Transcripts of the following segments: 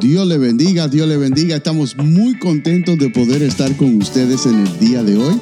Dios le bendiga, Dios le bendiga. Estamos muy contentos de poder estar con ustedes en el día de hoy.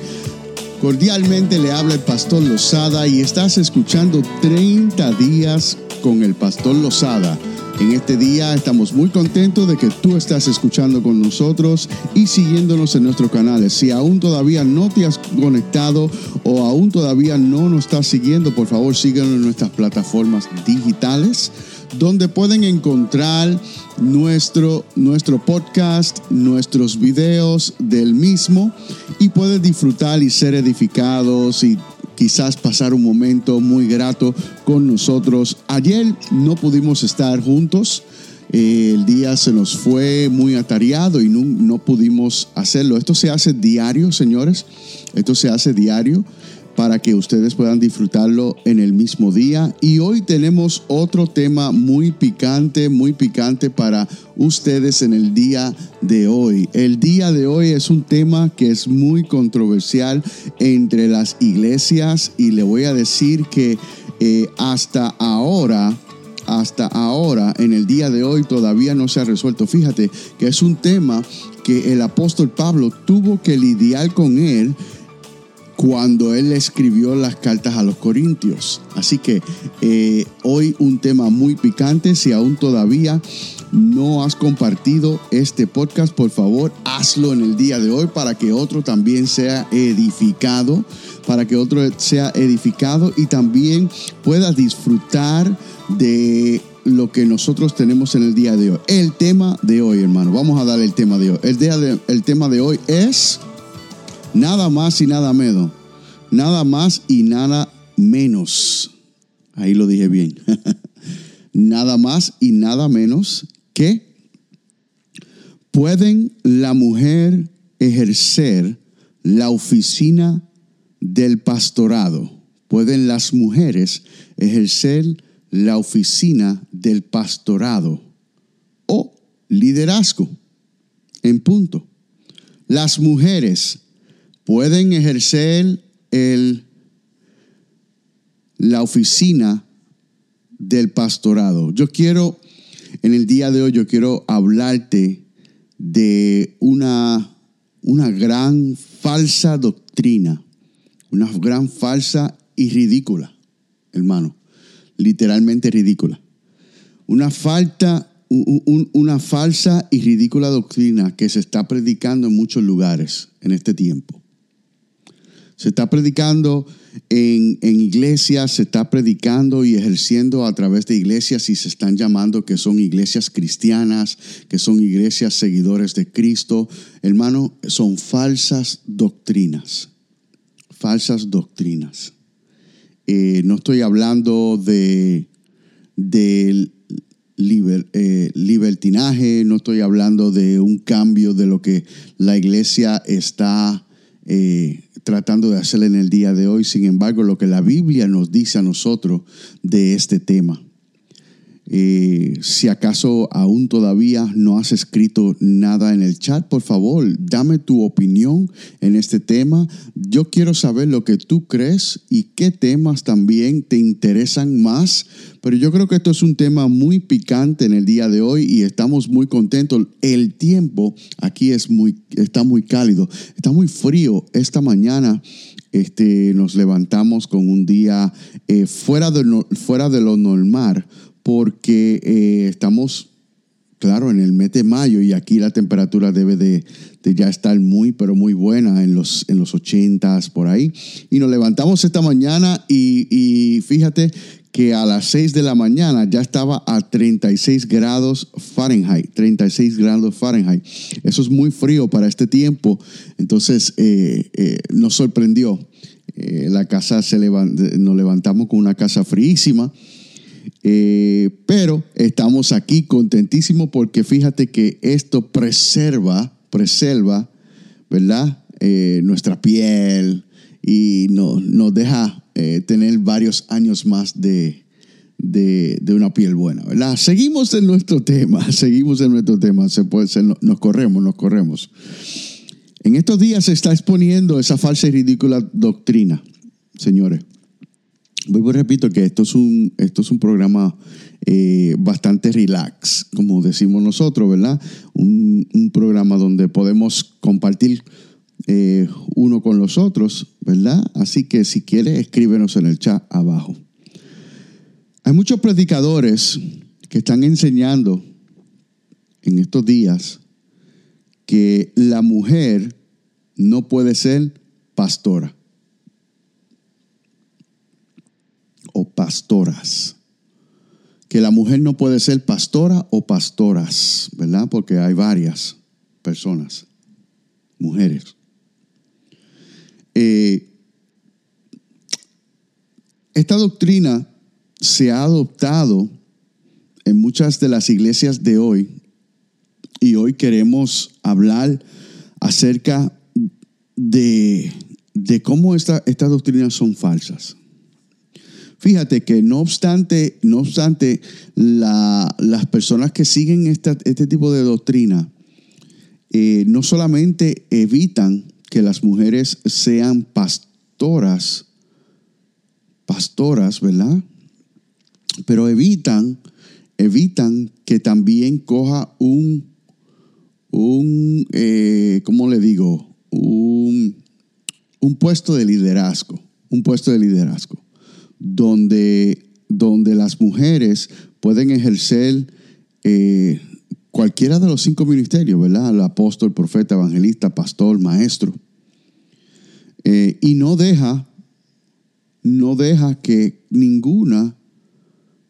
Cordialmente le habla el pastor Lozada y estás escuchando 30 días con el pastor Lozada. En este día estamos muy contentos de que tú estás escuchando con nosotros y siguiéndonos en nuestros canales. Si aún todavía no te has conectado o aún todavía no nos estás siguiendo, por favor síguenos en nuestras plataformas digitales donde pueden encontrar nuestro, nuestro podcast, nuestros videos del mismo y pueden disfrutar y ser edificados y quizás pasar un momento muy grato con nosotros. Ayer no pudimos estar juntos. Eh, el día se nos fue muy atareado y no, no pudimos hacerlo. Esto se hace diario, señores. Esto se hace diario para que ustedes puedan disfrutarlo en el mismo día. Y hoy tenemos otro tema muy picante, muy picante para ustedes en el día de hoy. El día de hoy es un tema que es muy controversial entre las iglesias y le voy a decir que eh, hasta ahora hasta ahora, en el día de hoy, todavía no se ha resuelto. Fíjate que es un tema que el apóstol Pablo tuvo que lidiar con él cuando él escribió las cartas a los Corintios. Así que eh, hoy un tema muy picante, si aún todavía no has compartido este podcast, por favor hazlo en el día de hoy para que otro también sea edificado, para que otro sea edificado y también pueda disfrutar de lo que nosotros tenemos en el día de hoy. El tema de hoy, hermano, vamos a dar el tema de hoy. El, día el tema de hoy es Nada más y nada menos. Nada más y nada menos. Ahí lo dije bien. nada más y nada menos que pueden la mujer ejercer la oficina del pastorado. Pueden las mujeres ejercer la oficina del pastorado o liderazgo. En punto. Las mujeres pueden ejercer el, la oficina del pastorado. Yo quiero, en el día de hoy, yo quiero hablarte de una, una gran falsa doctrina, una gran falsa y ridícula, hermano, literalmente ridícula. Una falta, una falsa y ridícula doctrina que se está predicando en muchos lugares en este tiempo. Se está predicando en, iglesias, se está predicando y ejerciendo a través de iglesias y se están llamando que son iglesias cristianas, que son iglesias seguidores de Cristo. Hermano, son falsas doctrinas, falsas doctrinas. Eh, no estoy hablando de, de eh, libertinaje, no estoy hablando de un cambio de lo que la iglesia está eh, tratando de hacer en el día de hoy. Sin embargo, lo que la Biblia nos dice a nosotros de este tema. Eh, si acaso aún todavía no has escrito nada en el chat, por favor, dame tu opinión en este tema. Yo quiero saber lo que tú crees y qué temas también te interesan más. Pero yo creo que esto es un tema muy picante en el día de hoy y estamos muy contentos. El tiempo aquí es muy, está muy cálido, está muy frío. Esta mañana este, nos levantamos con un día eh, fuera, de, fuera de lo normal porque eh, estamos, claro, en el mes de mayo y aquí la temperatura debe de, ya estar muy, pero muy buena en los, en los 80 por ahí. Y nos levantamos esta mañana y, y fíjate que a las 6 de la mañana ya estaba a 36 grados Fahrenheit, 36 grados Fahrenheit. Eso es muy frío para este tiempo, entonces eh, eh, nos sorprendió. la casa se nos levantamos con una casa fríísima eh, pero estamos aquí contentísimos porque fíjate que esto preserva, preserva, ¿verdad? Eh, nuestra piel y nos deja eh, tener varios años más de, de, una piel buena, ¿verdad? Seguimos en nuestro tema, seguimos en nuestro tema, se puede ser, nos corremos, nos corremos. En estos días se está exponiendo esa falsa y ridícula doctrina, señores. Vuelvo y repito que esto es un, esto es un programa eh, bastante relax, como decimos nosotros, ¿verdad? Un, programa donde podemos compartir eh, uno con los otros, ¿verdad? Así que si quieres, escríbenos en el chat abajo. Hay muchos predicadores que están enseñando en estos días que la mujer no puede ser pastora o pastoras. Que la mujer no puede ser pastora o pastoras, ¿verdad? Porque hay varias personas, mujeres. Eh, esta doctrina se ha adoptado en muchas de las iglesias de hoy y hoy queremos hablar acerca de, cómo estas doctrinas son falsas. Fíjate que no obstante, no obstante las personas que siguen este tipo de doctrina eh, no solamente evitan que las mujeres sean pastoras, pastoras, ¿verdad? Pero evitan, evitan que también coja un, un eh, ¿cómo le digo? Un, un puesto de liderazgo, un puesto de liderazgo, donde, donde las mujeres pueden ejercer eh, cualquiera de los cinco ministerios, ¿verdad? El apóstol, profeta, evangelista, pastor, maestro. Eh, y no deja, no deja que ninguna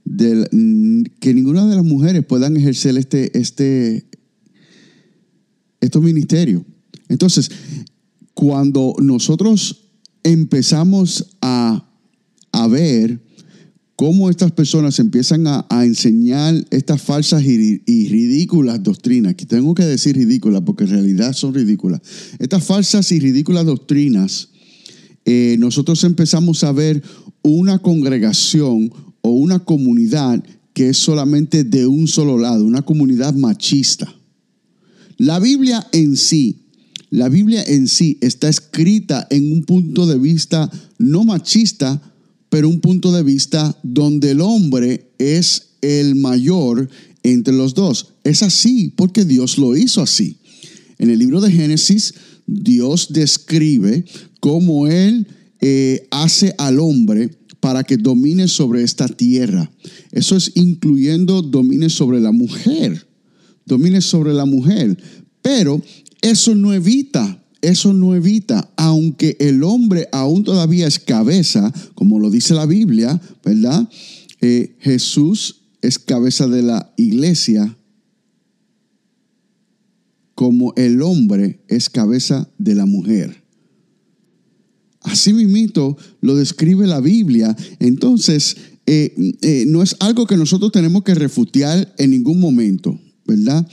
de, que ninguna de las mujeres puedan ejercer este, este, estos ministerios. Entonces, cuando nosotros empezamos a, a ver cómo estas personas empiezan a, enseñar estas falsas y, ridículas doctrinas, que tengo que decir ridículas porque en realidad son ridículas, estas falsas y ridículas doctrinas, eh, nosotros empezamos a ver una congregación o una comunidad que es solamente de un solo lado, una comunidad machista. La Biblia en sí, la Biblia en sí está escrita en un punto de vista no machista, pero un punto de vista donde el hombre es el mayor entre los dos. Es así porque Dios lo hizo así. En el libro de Génesis, Dios describe cómo Él eh, hace al hombre para que domine sobre esta tierra. Eso es incluyendo domine sobre la mujer. Domine sobre la mujer. Pero eso no evita eso no evita, aunque el hombre aún todavía es cabeza, como lo dice la Biblia, ¿verdad? Eh, Jesús es cabeza de la iglesia, como el hombre es cabeza de la mujer. Así mismo lo describe la Biblia. Entonces, eh, eh, no es algo que nosotros tenemos que refutar en ningún momento, ¿verdad?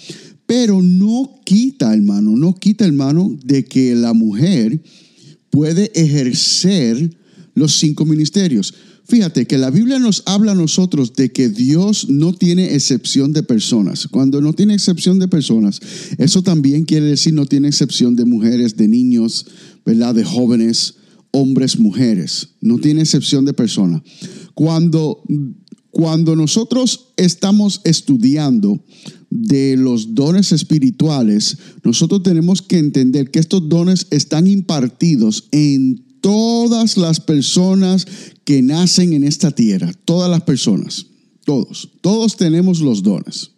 Pero no quita, hermano, no quita, hermano, de que la mujer puede ejercer los cinco ministerios. Fíjate que la Biblia nos habla a nosotros de que Dios no tiene excepción de personas. Cuando no tiene excepción de personas, eso también quiere decir no tiene excepción de mujeres, de niños, ¿verdad? De jóvenes, hombres, mujeres. No tiene excepción de personas. Cuando, cuando nosotros estamos estudiando de los dones espirituales, nosotros tenemos que entender que estos dones están impartidos en todas las personas que nacen en esta tierra, todas las personas, todos, todos tenemos los dones.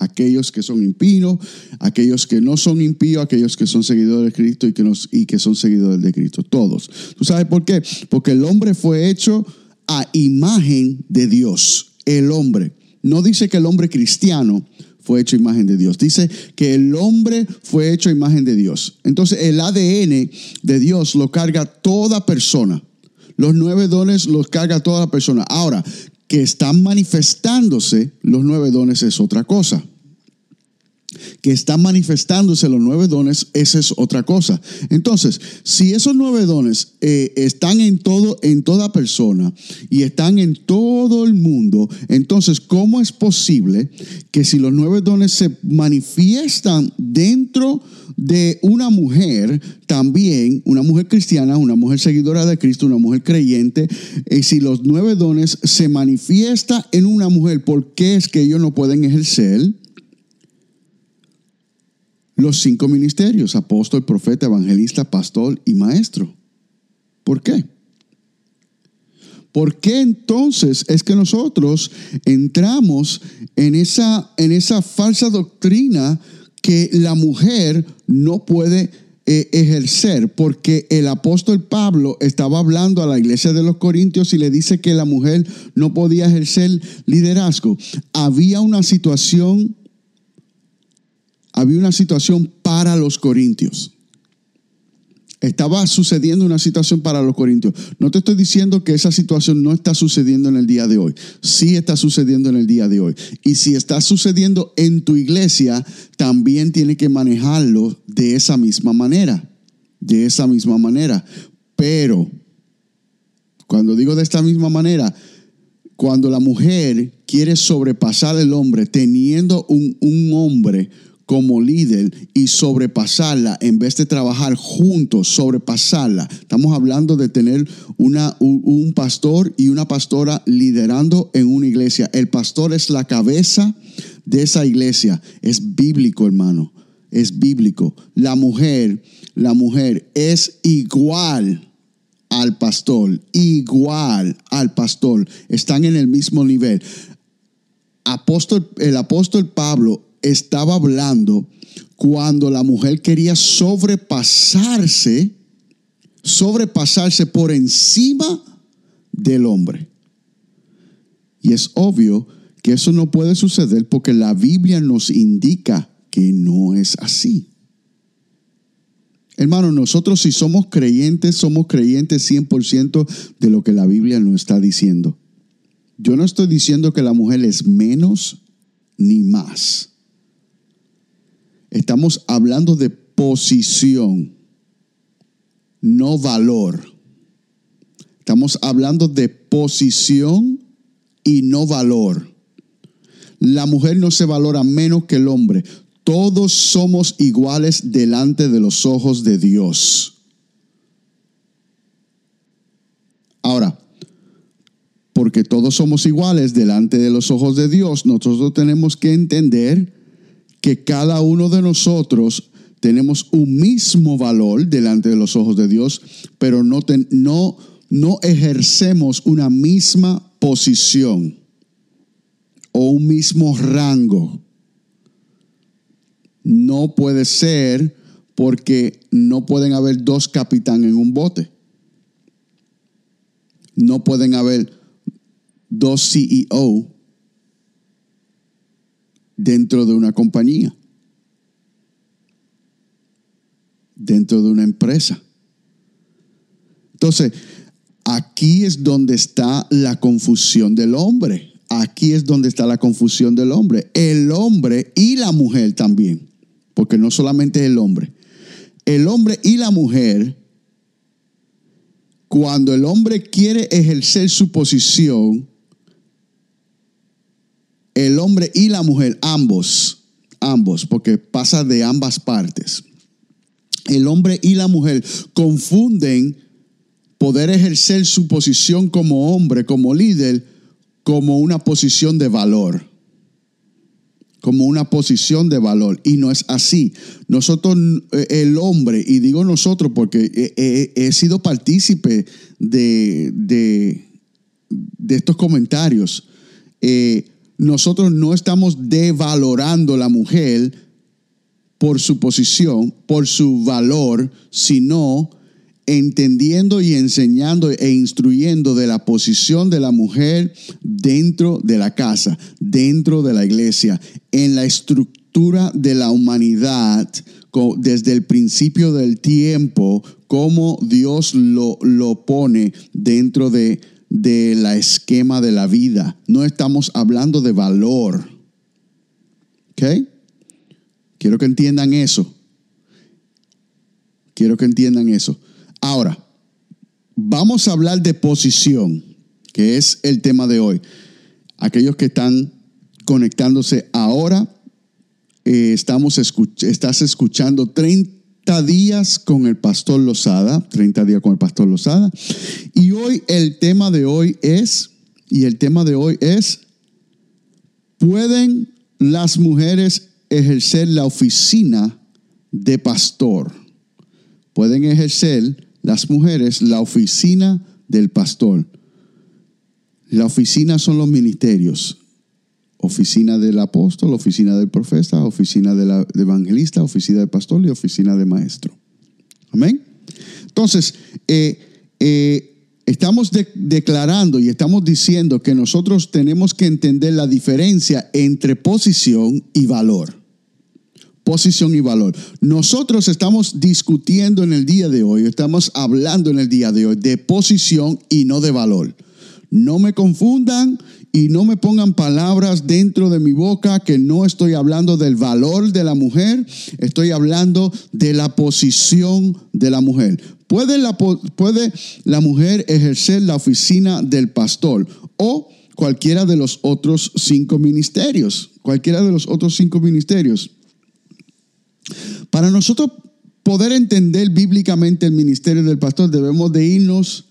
Aquellos que son impíos, aquellos que no son impíos, aquellos que son seguidores de Cristo y que, nos, y que son seguidores de Cristo, todos. ¿Tú sabes por qué? Porque el hombre fue hecho a imagen de Dios, el hombre. No dice que el hombre cristiano fue hecho imagen de Dios. Dice que el hombre fue hecho imagen de Dios. Entonces el ADN de Dios lo carga toda persona. Los nueve dones los carga toda persona. Ahora, que están manifestándose los nueve dones es otra cosa. Que están manifestándose los nueve dones, esa es otra cosa. Entonces, si esos nueve dones eh, están en todo, en toda persona y están en todo el mundo, entonces, ¿cómo es posible que si los nueve dones se manifiestan dentro de una mujer, también una mujer cristiana, una mujer seguidora de Cristo, una mujer creyente, y si los nueve dones se manifiestan en una mujer, ¿por qué es que ellos no pueden ejercer? Los cinco ministerios, apóstol, profeta, evangelista, pastor y maestro. ¿Por qué? ¿Por qué entonces es que nosotros entramos en esa, en esa falsa doctrina que la mujer no puede eh, ejercer? Porque el apóstol Pablo estaba hablando a la iglesia de los Corintios y le dice que la mujer no podía ejercer liderazgo. Había una situación había una situación para los corintios. Estaba sucediendo una situación para los corintios. No te estoy diciendo que esa situación no está sucediendo en el día de hoy. Sí está sucediendo en el día de hoy. Y si está sucediendo en tu iglesia, también tiene que manejarlo de esa misma manera. De esa misma manera. Pero, cuando digo de esta misma manera, cuando la mujer quiere sobrepasar al hombre teniendo un, un hombre como líder y sobrepasarla en vez de trabajar juntos, sobrepasarla. Estamos hablando de tener una, un pastor y una pastora liderando en una iglesia. El pastor es la cabeza de esa iglesia. Es bíblico, hermano. Es bíblico. La mujer, la mujer es igual al pastor, igual al pastor. Están en el mismo nivel. Apóstol, el apóstol Pablo estaba hablando cuando la mujer quería sobrepasarse, sobrepasarse por encima del hombre. Y es obvio que eso no puede suceder porque la Biblia nos indica que no es así. Hermano, nosotros si somos creyentes, somos creyentes 100% de lo que la Biblia nos está diciendo. Yo no estoy diciendo que la mujer es menos ni más. Estamos hablando de posición, no valor. Estamos hablando de posición y no valor. La mujer no se valora menos que el hombre. Todos somos iguales delante de los ojos de Dios. Ahora, porque todos somos iguales delante de los ojos de Dios, nosotros tenemos que entender que cada uno de nosotros tenemos un mismo valor delante de los ojos de Dios, pero no, no, no ejercemos una misma posición o un mismo rango. No puede ser porque no pueden haber dos capitanes en un bote. No pueden haber dos CEO dentro de una compañía, dentro de una empresa. Entonces, aquí es donde está la confusión del hombre. Aquí es donde está la confusión del hombre. El hombre y la mujer también. Porque no solamente el hombre. El hombre y la mujer, cuando el hombre quiere ejercer su posición, el hombre y la mujer, ambos, ambos, porque pasa de ambas partes. El hombre y la mujer confunden poder ejercer su posición como hombre, como líder, como una posición de valor. Como una posición de valor. Y no es así. Nosotros, eh, el hombre, y digo nosotros porque he, sido partícipe de, de, estos comentarios. Eh, nosotros no estamos devalorando a la mujer por su posición, por su valor, sino entendiendo y enseñando e instruyendo de la posición de la mujer dentro de la casa, dentro de la iglesia, en la estructura de la humanidad desde el principio del tiempo, como Dios lo, lo pone dentro de de la esquema de la vida. No estamos hablando de valor. ¿Ok? Quiero que entiendan eso. Quiero que entiendan eso. Ahora, vamos a hablar de posición, que es el tema de hoy. Aquellos que están conectándose ahora, eh, estamos estás escuchando 30 días con el pastor Lozada, 30 días con el pastor Lozada. Y hoy el tema de hoy es, y el tema de hoy es, ¿pueden las mujeres ejercer la oficina de pastor? ¿Pueden ejercer las mujeres la oficina del pastor? La oficina son los ministerios oficina del apóstol, oficina del profeta, oficina del evangelista, oficina del pastor y oficina de maestro. Amén. Entonces, eh, eh, estamos declarando y estamos diciendo que nosotros tenemos que entender la diferencia entre posición y valor. Posición y valor. Nosotros estamos discutiendo en el día de hoy, estamos hablando en el día de hoy de posición y no de valor. No me confundan y no me pongan palabras dentro de mi boca que no estoy hablando del valor de la mujer, estoy hablando de la posición de la mujer. ¿Puede la, puede la mujer ejercer la oficina del pastor o cualquiera de los otros cinco ministerios? Cualquiera de los otros cinco ministerios. Para nosotros poder entender bíblicamente el ministerio del pastor, debemos de irnos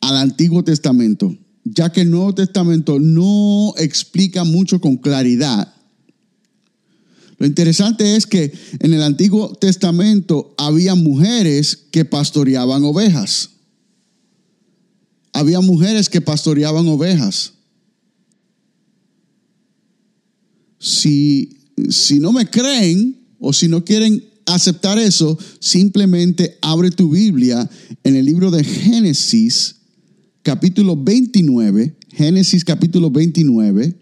al Antiguo Testamento ya que el Nuevo Testamento no explica mucho con claridad. Lo interesante es que en el Antiguo Testamento había mujeres que pastoreaban ovejas. Había mujeres que pastoreaban ovejas. Si, si no me creen o si no quieren aceptar eso, simplemente abre tu Biblia en el libro de Génesis capítulo 29, Génesis capítulo 29,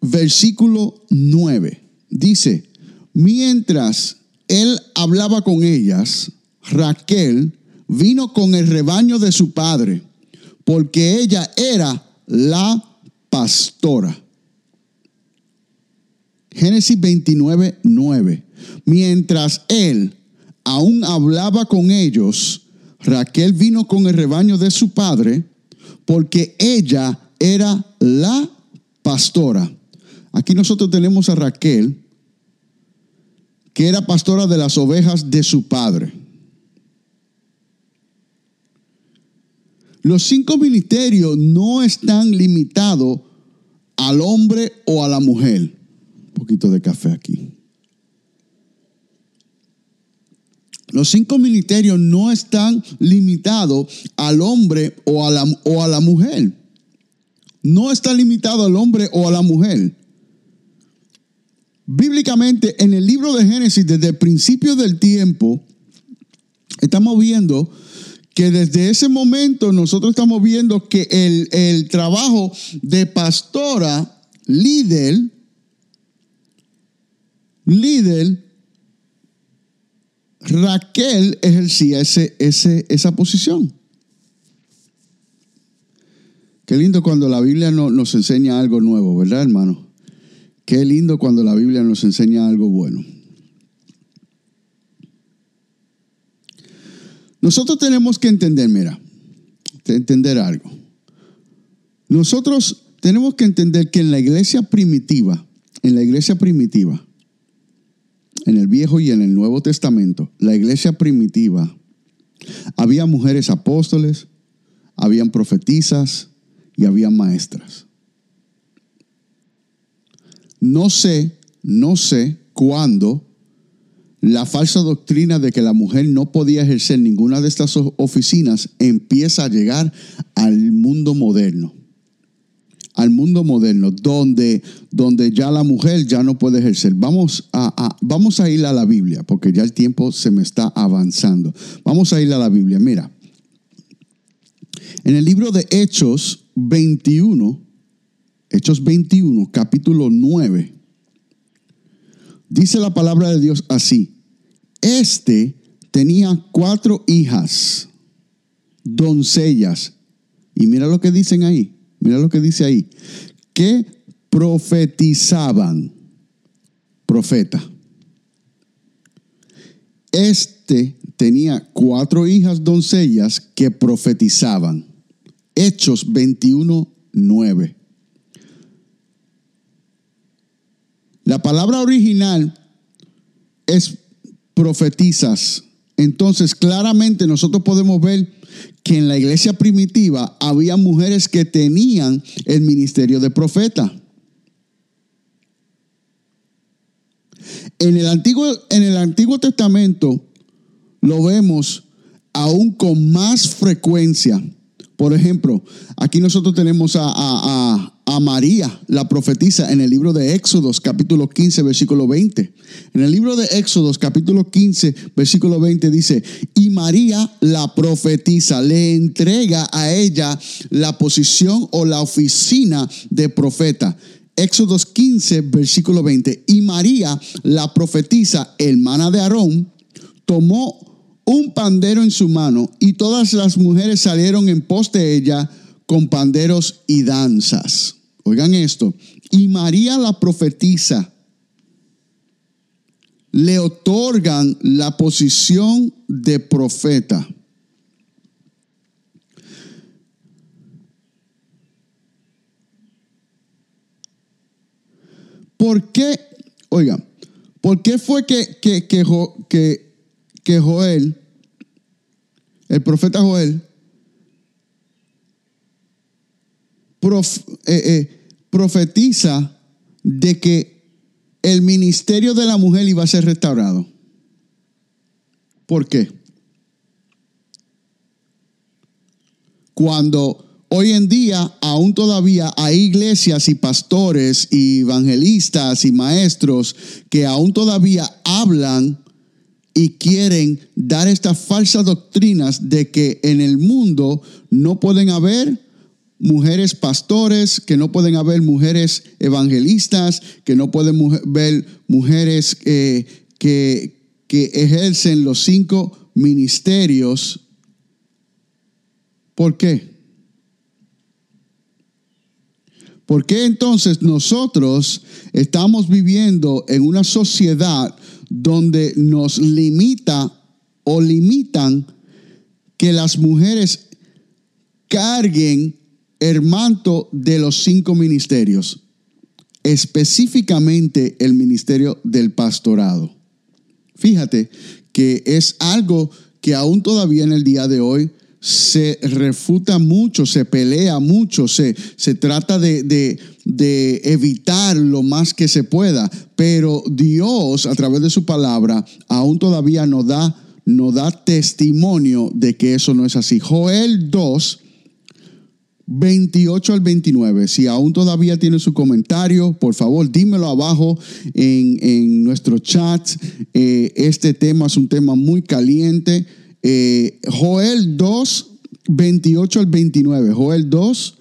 versículo 9. Dice, mientras él hablaba con ellas, Raquel vino con el rebaño de su padre, porque ella era la pastora. Génesis 29, 9. Mientras él aún hablaba con ellos, Raquel vino con el rebaño de su padre porque ella era la pastora. Aquí nosotros tenemos a Raquel, que era pastora de las ovejas de su padre. Los cinco ministerios no están limitados al hombre o a la mujer. Un poquito de café aquí. Los cinco ministerios no están limitados al hombre o a la, o a la mujer. No está limitado al hombre o a la mujer. Bíblicamente, en el libro de Génesis, desde el principio del tiempo, estamos viendo que desde ese momento nosotros estamos viendo que el, el trabajo de pastora, líder, líder, Raquel ejercía ese, ese, esa posición. Qué lindo cuando la Biblia nos enseña algo nuevo, ¿verdad, hermano? Qué lindo cuando la Biblia nos enseña algo bueno. Nosotros tenemos que entender, mira, entender algo. Nosotros tenemos que entender que en la iglesia primitiva, en la iglesia primitiva, en el Viejo y en el Nuevo Testamento, la iglesia primitiva, había mujeres apóstoles, habían profetizas y habían maestras. No sé, no sé cuándo la falsa doctrina de que la mujer no podía ejercer ninguna de estas oficinas empieza a llegar al mundo moderno al mundo moderno, donde, donde ya la mujer ya no puede ejercer. Vamos a, vamos a ir a la Biblia, porque ya el tiempo se me está avanzando. Vamos a ir a la Biblia. Mira, en el libro de Hechos 21, Hechos 21, capítulo 9, dice la palabra de Dios así. Este tenía cuatro hijas, doncellas, y mira lo que dicen ahí Mira lo que dice ahí. Que profetizaban. profeta. Este tenía cuatro hijas doncellas que profetizaban. Hechos 21, 9. La palabra original es profetizas. Entonces, claramente nosotros podemos ver que en la iglesia primitiva había mujeres que tenían el ministerio de profeta. En el Antiguo, en el Antiguo Testamento lo vemos aún con más frecuencia. Por ejemplo, aquí nosotros tenemos a, María, la profetisa, en el libro de Éxodos, capítulo 15, versículo 20. En el libro de Éxodos, capítulo 15, versículo 20 dice, y María, la profetisa, le entrega a ella la posición o la oficina de profeta. Éxodos 15, versículo 20. Y María, la profetisa, hermana de Aarón, tomó un pandero en su mano y todas las mujeres salieron en pos de ella con panderos y danzas. Oigan esto. Y María la profetiza le otorgan la posición de profeta. ¿Por qué? Oigan, ¿por qué fue que, que, que, que Joel, el profeta Joel, eh, eh, profetiza de que el ministerio de la mujer iba a ser restaurado. ¿Por qué? Cuando hoy en día aún todavía hay iglesias y pastores y evangelistas y maestros que aún todavía hablan y quieren dar estas falsas doctrinas de que en el mundo no pueden haber mujeres pastores, que no pueden haber mujeres evangelistas, que no pueden haber mujeres eh, que, que ejercen los cinco ministerios. ¿Por qué? ¿Por qué entonces nosotros estamos viviendo en una sociedad donde nos limita o limitan que las mujeres carguen el manto de los cinco ministerios, específicamente el ministerio del pastorado. Fíjate que es algo que aún todavía en el día de hoy se refuta mucho, se pelea mucho, se, se trata de, de, evitar lo más que se pueda, pero Dios a través de su palabra aún todavía nos da, nos da testimonio de que eso no es así. Joel 2, 28 al 29. Si aún todavía tiene su comentario, por favor, dímelo abajo en, nuestro chat. Eh, este tema es un tema muy caliente. Eh, Joel 2, 28 al 29. Joel 2,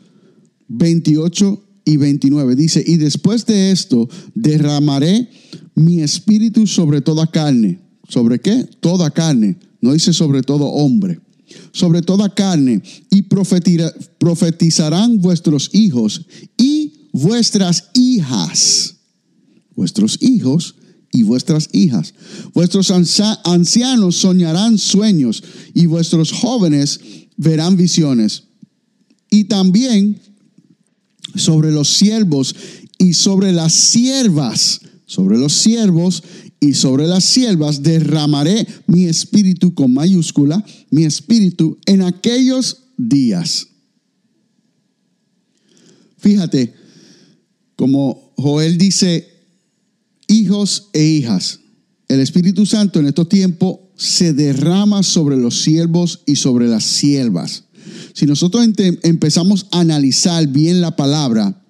28 y 29. Dice, y después de esto derramaré mi espíritu sobre toda carne. ¿Sobre qué? Toda carne. No dice sobre todo hombre. Sobre toda carne. Y profetizarán vuestros hijos y vuestras hijas. Vuestros hijos y vuestras hijas. Vuestros ancianos soñarán sueños y vuestros jóvenes verán visiones. Y también sobre los siervos y sobre las siervas, sobre los siervos y sobre las siervas derramaré mi espíritu con mayúscula, mi espíritu en aquellos días. Fíjate, como Joel dice, hijos e hijas. El Espíritu Santo en estos tiempos se derrama sobre los siervos y sobre las siervas. Si nosotros empezamos a analizar bien la palabra,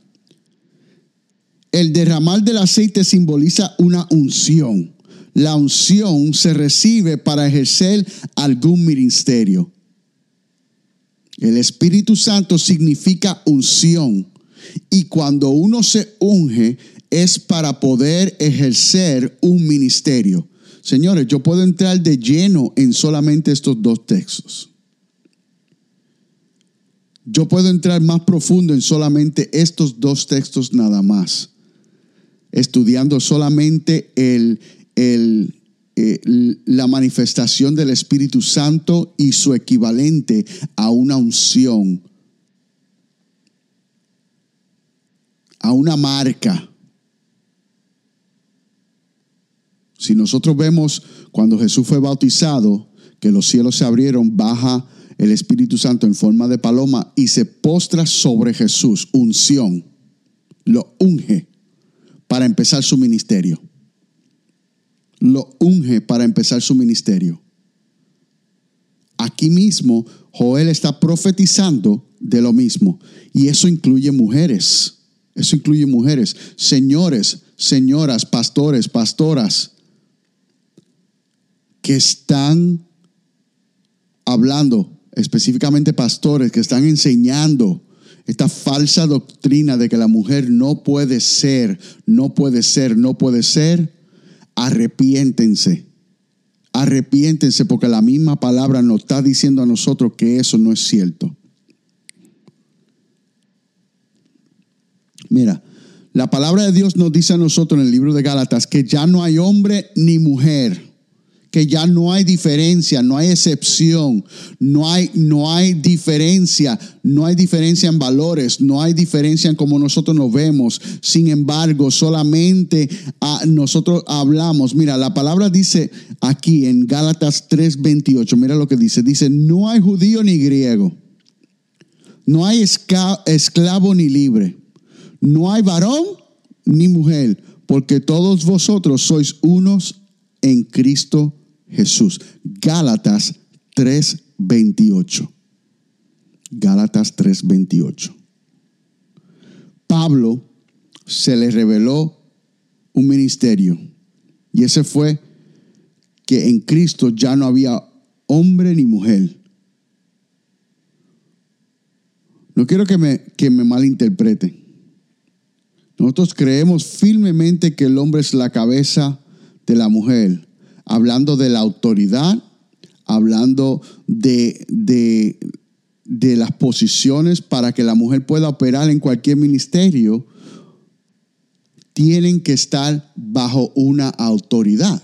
el derramar del aceite simboliza una unción. La unción se recibe para ejercer algún ministerio. El Espíritu Santo significa unción. Y cuando uno se unge, es para poder ejercer un ministerio. Señores, yo puedo entrar de lleno en solamente estos dos textos. Yo puedo entrar más profundo en solamente estos dos textos nada más. Estudiando solamente el, el, eh, la manifestación del Espíritu Santo y su equivalente a una unción, a una marca. Si nosotros vemos cuando Jesús fue bautizado, que los cielos se abrieron, baja el Espíritu Santo en forma de paloma y se postra sobre Jesús, unción, lo unge para empezar su ministerio. Lo unge para empezar su ministerio. Aquí mismo Joel está profetizando de lo mismo y eso incluye mujeres. Eso incluye mujeres, señores, señoras, pastores, pastoras que están hablando específicamente pastores que están enseñando esta falsa doctrina de que la mujer no puede ser, no puede ser, no puede ser, arrepiéntense. Arrepiéntense porque la misma palabra nos está diciendo a nosotros que eso no es cierto. Mira, la palabra de Dios nos dice a nosotros en el libro de Gálatas que ya no hay hombre ni mujer que ya no hay diferencia, no hay excepción, no hay, no hay diferencia, no hay diferencia en valores, no hay diferencia en cómo nosotros nos vemos. Sin embargo, solamente a nosotros hablamos. Mira, la palabra dice aquí en Gálatas 3:28, mira lo que dice, dice, no hay judío ni griego, no hay esclavo ni libre, no hay varón ni mujer, porque todos vosotros sois unos en Cristo Jesús. Gálatas 3:28. Gálatas 3:28. Pablo se le reveló un ministerio y ese fue que en Cristo ya no había hombre ni mujer. No quiero que me, que me malinterprete. Nosotros creemos firmemente que el hombre es la cabeza de la mujer hablando de la autoridad, hablando de, de, las posiciones para que la mujer pueda operar en cualquier ministerio, tienen que estar bajo una autoridad.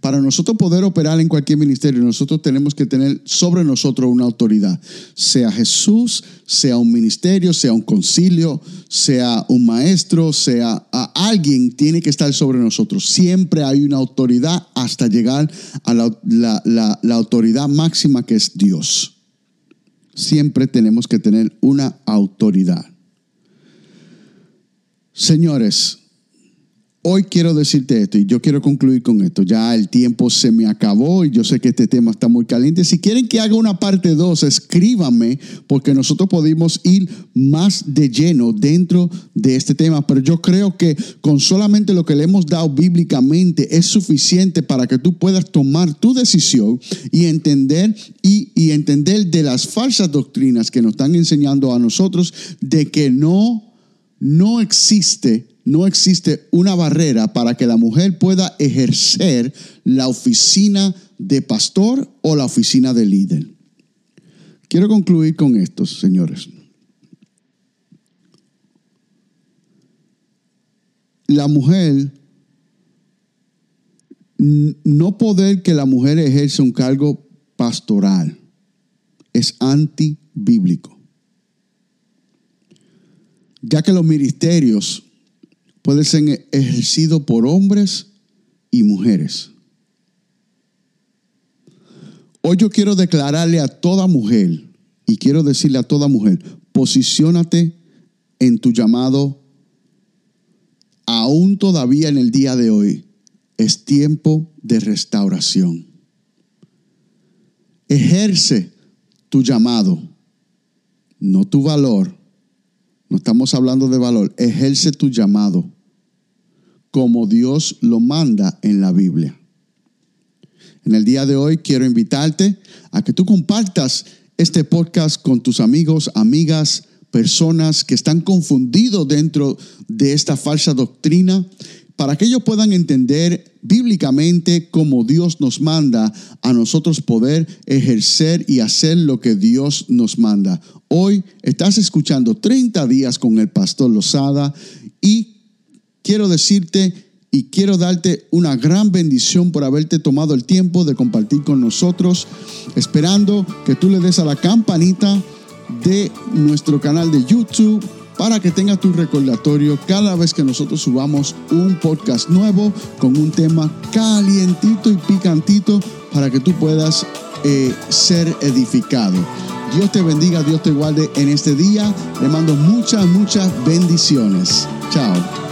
Para nosotros poder operar en cualquier ministerio, nosotros tenemos que tener sobre nosotros una autoridad, sea Jesús, sea un ministerio, sea un concilio, sea un maestro, sea alguien, tiene que estar sobre nosotros. Siempre hay una autoridad hasta llegar a la, autoridad máxima que es Dios. Siempre tenemos que tener una autoridad. Señores, Hoy quiero decirte esto y yo quiero concluir con esto. Ya el tiempo se me acabó y yo sé que este tema está muy caliente. Si quieren que haga una parte 2, escríbame porque nosotros podemos ir más de lleno dentro de este tema. Pero yo creo que con solamente lo que le hemos dado bíblicamente es suficiente para que tú puedas tomar tu decisión y entender y, y entender de las falsas doctrinas que nos están enseñando a nosotros de que no, no existe no existe una barrera para que la mujer pueda ejercer la oficina de pastor o la oficina de líder. Quiero concluir con esto, señores. La mujer, no poder que la mujer ejerza un cargo pastoral es antibíblico. Ya que los ministerios puede ser ejercido por hombres y mujeres. Hoy yo quiero declararle a toda mujer y quiero decirle a toda mujer, posiciónate en tu llamado aún todavía en el día de hoy. Es tiempo de restauración. Ejerce tu llamado, no tu valor, no estamos hablando de valor. Ejerce tu llamado como Dios lo manda en la Biblia. En el día de hoy quiero invitarte a que tú compartas este podcast con tus amigos, amigas, personas que están confundidos dentro de esta falsa doctrina para que ellos puedan entender bíblicamente cómo Dios nos manda a nosotros poder ejercer y hacer lo que Dios nos manda. Hoy estás escuchando 30 días con el pastor Lozada y quiero decirte y quiero darte una gran bendición por haberte tomado el tiempo de compartir con nosotros, esperando que tú le des a la campanita de nuestro canal de YouTube para que tengas tu recordatorio cada vez que nosotros subamos un podcast nuevo con un tema calientito y picantito para que tú puedas eh, ser edificado. Dios te bendiga, Dios te guarde en este día. Le mando muchas, muchas bendiciones. Chao.